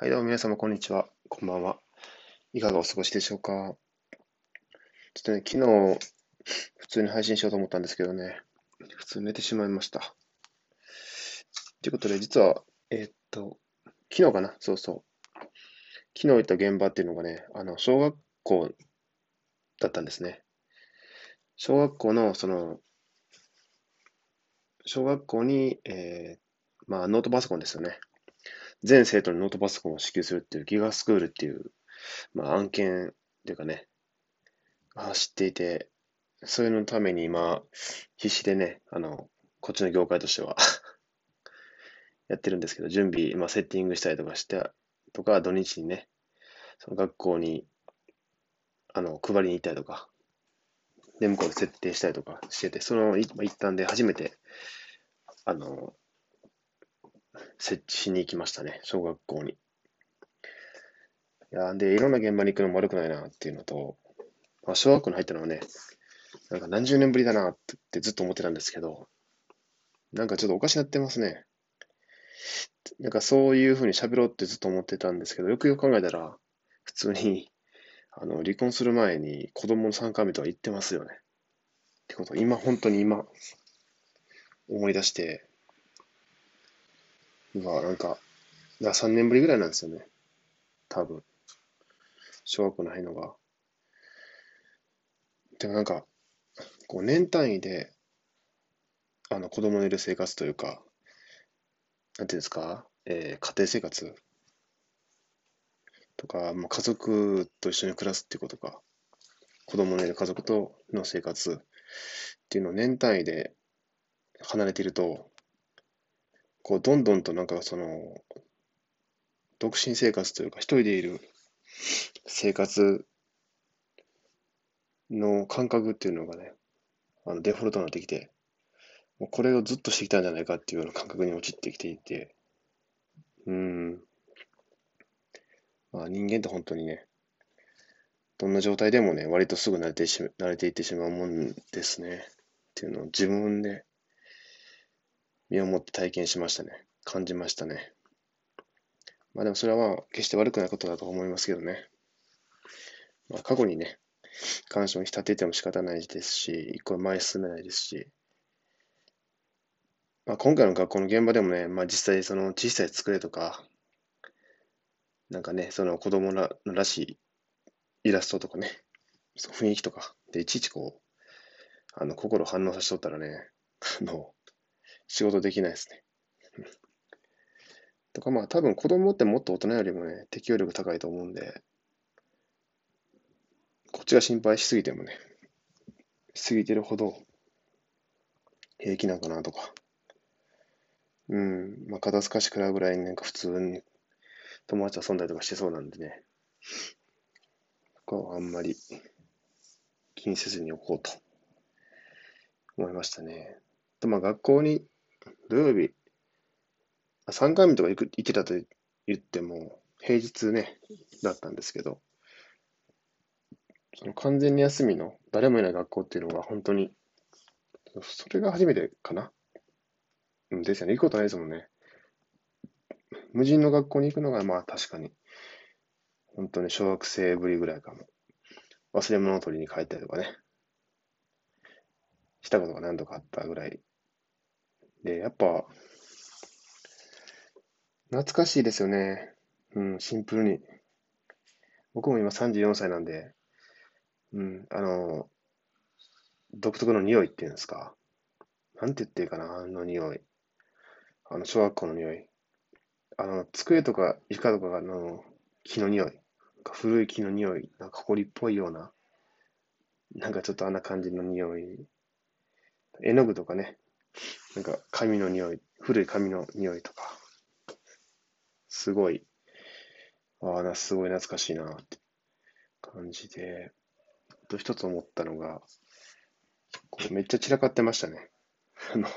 はい、どうも皆様、こんにちは。こんばんは。いかがお過ごしでしょうかちょっとね、昨日、普通に配信しようと思ったんですけどね、普通寝てしまいました。ということで、実は、えーっと、昨日かな？そうそう。昨日行った現場っていうのがね、あの、小学校だったんですね。小学校の、その、小学校に、えーまあ、ノートパソコンですよね。全生徒にノートパソコンを支給するっていうギガスクールっていう、まあ、案件っていうかね、走っていて、そういうのために今、必死でね、あの、こっちの業界としては やってるんですけど、準備、まあ、セッティングしたりとかして、とか、土日にね、その学校に、あの、配りに行ったりとか、で、向こうで設定したりとかしてて、その一環で初めて、あの、設置しに行きましたね、小学校に。いや、で、いろんな現場に行くのも悪くないなっていうのと、まあ、小学校に入ったのはね、なんか何十年ぶりだなってずっと思ってたんですけど、なんかちょっとおかしなってますね。なんかそういうふうに喋ろうってずっと思ってたんですけど、よくよく考えたら、普通に、あの、離婚する前に子供の3回目とは言ってますよね。ってこと、今、本当に今、思い出して、うわ、なんか、だ3年ぶりぐらいなんですよね。多分。小学校の入るのが。でもなんか、こう年単位で、あの子供のいる生活というか、なんていうんですか、えー家庭生活とか、まあ、家族と一緒に暮らすっていうことか、子供のいる家族との生活っていうのを年単位で離れていると、こう、どんどんとなんかその、独身生活というか、一人でいる生活の感覚っていうのがね、あのデフォルトになってきて、もうこれをずっとしてきたんじゃないかっていうような感覚に陥ってきていて、うん、まあ人間って本当にね、どんな状態でもね、割とすぐ慣れてし慣れていってしまうもんですね。っていうのを自分で身をもって体験しましたね。感じましたね。まあでもそれはまあ決して悪くないことだと思いますけどね。まあ過去にね、感傷に浸ってても仕方ないですし、一個前進めないですし、まあ今回の学校の現場でもね、まあ実際その小さい机とか、なんかね、その子供ららしいイラストとかね、そう雰囲気とか、で、いちいちこう、あの、心反応させとったらね、あの、仕事できないですね。とか、まあ多分子供ってもっと大人よりもね、適応力高いと思うんで、こっちが心配しすぎてもね、しすぎてるほど平気なんかなとか。うん、まあ肩透かし食らうぐらいなんか普通に友達と遊んだりとかしてそうなんでね、ここはあんまり気にせずにおこうと思いましたね。と、まあ学校に土曜日、3回目とか行く行ってたと言っても、平日ね、だったんですけど、その完全に休みの誰もいない学校っていうのが本当に、それが初めてかな。うんですよね。行くことないですもんね。無人の学校に行くのがまあ確かに、本当に小学生ぶりぐらいかも。忘れ物を取りに帰ったりとかね。したことが何度かあったぐらい。で、やっぱ、懐かしいですよね。うん、シンプルに。僕も今34歳なんで、うん、あの、独特の匂いっていうんですか。なんて言っていいかな、あの匂い。あの、小学校の匂い。あの、机とか床とかの木の匂い。古い木の匂い。なんか埃っぽいような。なんかちょっとあんな感じの匂い。絵の具とかね。なんか紙の匂い。古い紙の匂いとか。すごい。ああ、な、すごい懐かしいなって感じで。と一つ思ったのが、こうめっちゃ散らかってましたね。あの、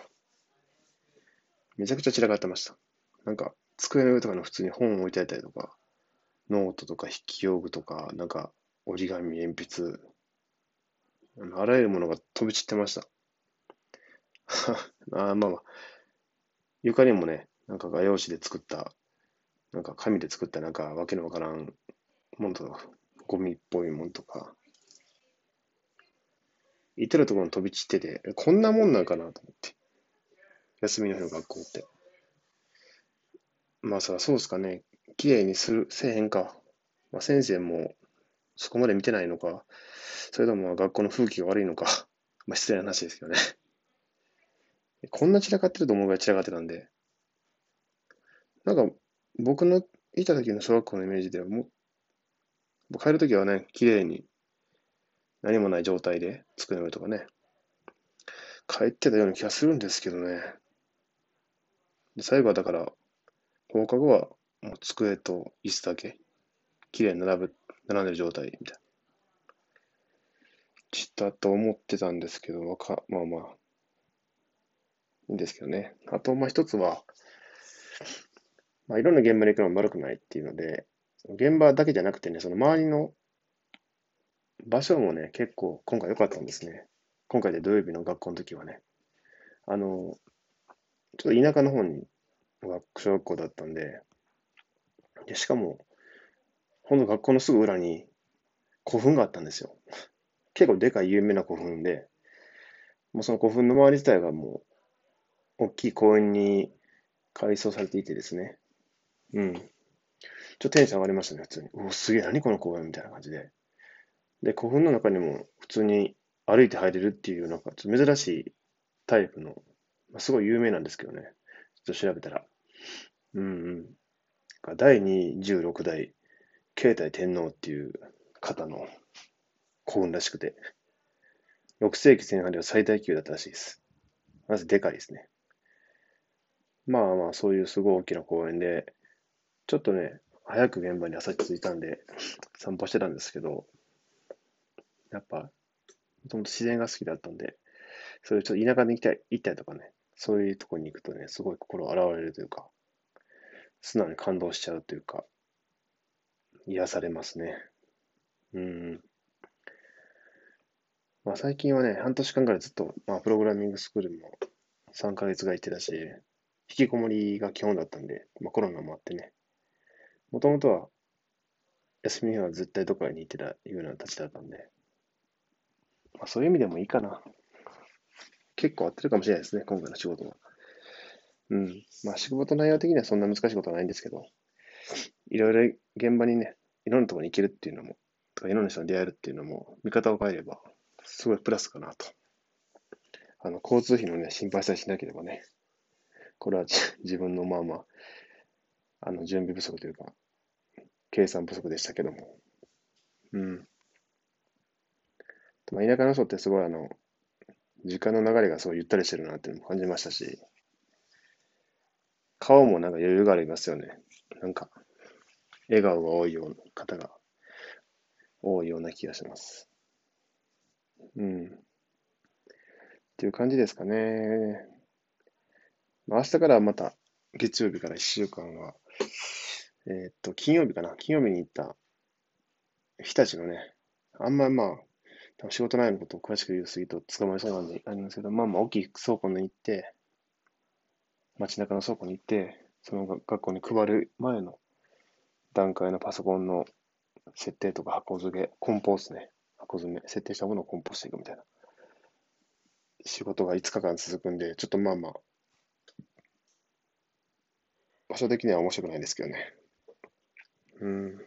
めちゃくちゃ散らかってました。なんか、机の上とかの普通に本を置いてあったりとか、ノートとか筆記用具とか、なんか折り紙、鉛筆、あらゆるものが飛び散ってました。あーまあまあ、床にもね、なんか画用紙で作ったなんか紙で作ったなんかわけのわからんものとか、ゴミっぽいものとか、至るところに飛び散ってて、こんなもんなんかなと思って。休みの日の学校って。まあそそうですかね。綺麗にする、せえへんか。まあ先生もそこまで見てないのか、それとも学校の風紀が悪いのか、まあ失礼な話ですけどね。こんな散らかってると思うぐらい散らかってたんで、なんか僕のいた時の小学校のイメージではもう、帰るときはね、綺麗に何もない状態で机の上とかね、帰ってたような気がするんですけどね。で最後はだから、放課後はもう机と椅子だけ、綺麗に並ぶ、並んでる状態みたいな。したと思ってたんですけど、まあまあまあ、んですけどね。あと、まあ一つは、まあいろんな現場に行くのも悪くないっていうので、現場だけじゃなくてね、その周りの場所もね、結構今回良かったんですね。今回で土曜日の学校の時はね。あの、ちょっと田舎の方に小学校だったんで、でしかも、ほんの学校のすぐ裏に古墳があったんですよ。結構でかい有名な古墳で、もうその古墳の周り自体がもう、大きい公園に改装されていてですね。うん。ちょっとテンション上がりましたね、普通に。おお、すげえ、何この公園みたいな感じで。で、古墳の中にも普通に歩いて入れるっていう、なんか珍しいタイプの、まあ、すごい有名なんですけどね。ちょっと調べたら。うんうん。第26代、慶太天皇っていう方の幸運らしくて、6世紀前半では最大級だったらしいです。まずでかいですね。まあまあ、そういうすごい大きな公園で、ちょっとね、早く現場に朝着いたんで、散歩してたんですけど、やっぱ、もともと自然が好きだったんで、そういうちょっと田舎に行きたい、行ったりとかね、そういうとこに行くとね、すごい心洗われるというか、素直に感動しちゃうというか、癒されますね。うん。まあ最近はね、半年間ぐらいずっと、まあプログラミングスクールも3ヶ月ぐらい行ってたし、引きこもりが基本だったんで、まあコロナもあってね、もともとは休みは絶対どこかに行ってたような立ちだったんで、まあ、そういう意味でもいいかな。結構合ってるかもしれないですね、今回の仕事は。うん。まあ仕事内容的にはそんな難しいことはないんですけど、いろいろ現場にね、いろんなところに行けるっていうのも、とかいろんな人に出会えるっていうのも、見方を変えれば、すごいプラスかなと。あの、交通費のね、心配さえしなければね、これは自分のまあまあ、あの、準備不足というか、計算不足でしたけども。うん。まあ、田舎の人ってすごいあの、時間の流れがすごいゆったりしてるなっていうのも感じましたし、顔もなんか余裕がありますよね。なんか、笑顔が多いような方が多いような気がします。うん。っていう感じですかね。ま、明日からまた月曜日から1週間は、えー、っと、金曜日かな。金曜日に行った日立のね、あんまりまあ、仕事内容のことを詳しく言うすぎと捕まりそうなんでありますけど、まあまあ大きい倉庫に行って、街中の倉庫に行って、その学校に配る前の段階のパソコンの設定とか箱付け、梱包ですね。箱詰め、設定したものを梱包していくみたいな。仕事が5日間続くんで、ちょっとまあまあ、場所的には面白くないんですけどね。うん。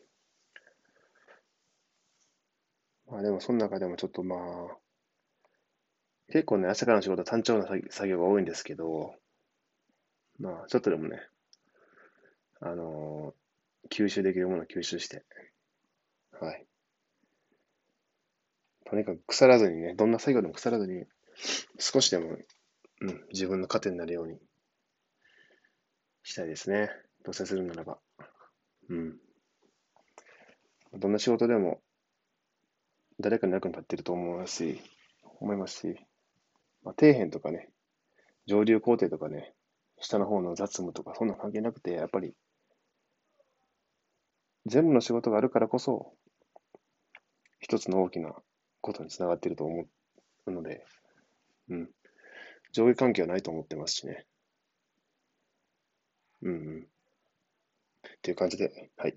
まあでもその中でもちょっとまあ、結構ね、朝からの仕事は単調な作業が多いんですけど、まあちょっとでもね、あのー、吸収できるものを吸収して、はい。とにかく腐らずにね、どんな作業でも腐らずに、少しでも、うん、自分の糧になるようにしたいですね。どうせするならば。うん。どんな仕事でも、誰かに役に立ってると思いますし、思いますし、まあ、底辺とかね、上流工程とかね、下の方の雑務とか、そんな関係なくて、やっぱり、全部の仕事があるからこそ、一つの大きなことにつながっていると思うので、うん。上下関係はないと思ってますしね。うん。っていう感じで、はい。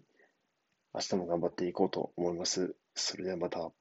明日も頑張っていこうと思います。それではまた。